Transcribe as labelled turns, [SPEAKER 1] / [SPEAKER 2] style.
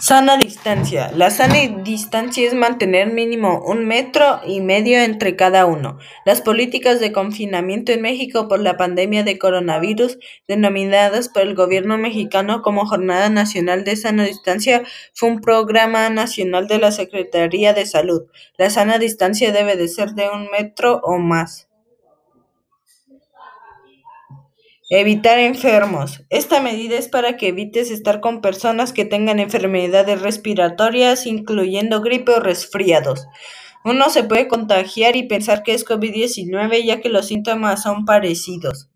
[SPEAKER 1] Sana distancia. La sana distancia es mantener mínimo un metro y medio entre cada uno. Las políticas de confinamiento en México por la pandemia de coronavirus, denominadas por el gobierno mexicano como Jornada Nacional de Sana Distancia, fue un programa nacional de la Secretaría de Salud. La sana distancia debe de ser de un metro o más. Evitar enfermos. Esta medida es para que evites estar con personas que tengan enfermedades respiratorias, incluyendo gripe o resfriados. Uno se puede contagiar y pensar que es COVID-19 ya que los síntomas son parecidos.